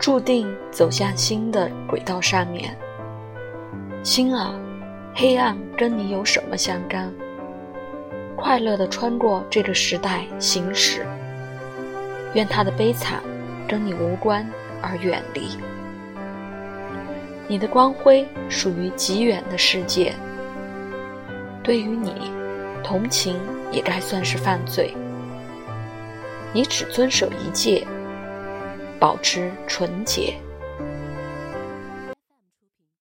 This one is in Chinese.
注定走向新的轨道上面。心啊，黑暗跟你有什么相干？快乐的穿过这个时代行驶，愿他的悲惨跟你无关而远离。你的光辉属于极远的世界，对于你，同情也该算是犯罪。你只遵守一戒，保持纯洁。